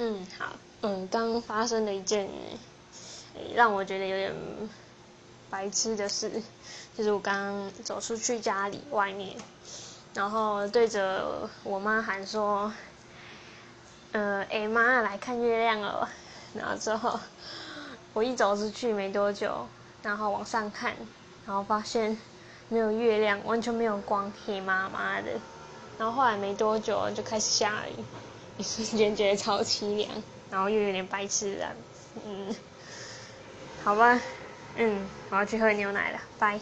嗯，好，嗯，刚发生了一件让我觉得有点白痴的事，就是我刚走出去家里外面，然后对着我妈喊说：“呃，哎妈，来看月亮了。”然后之后我一走出去没多久，然后往上看，然后发现没有月亮，完全没有光，黑麻麻的。然后后来没多久就开始下雨。一瞬间觉得超凄凉，然后又有点白痴了，嗯，好吧，嗯，我要去喝牛奶了，拜。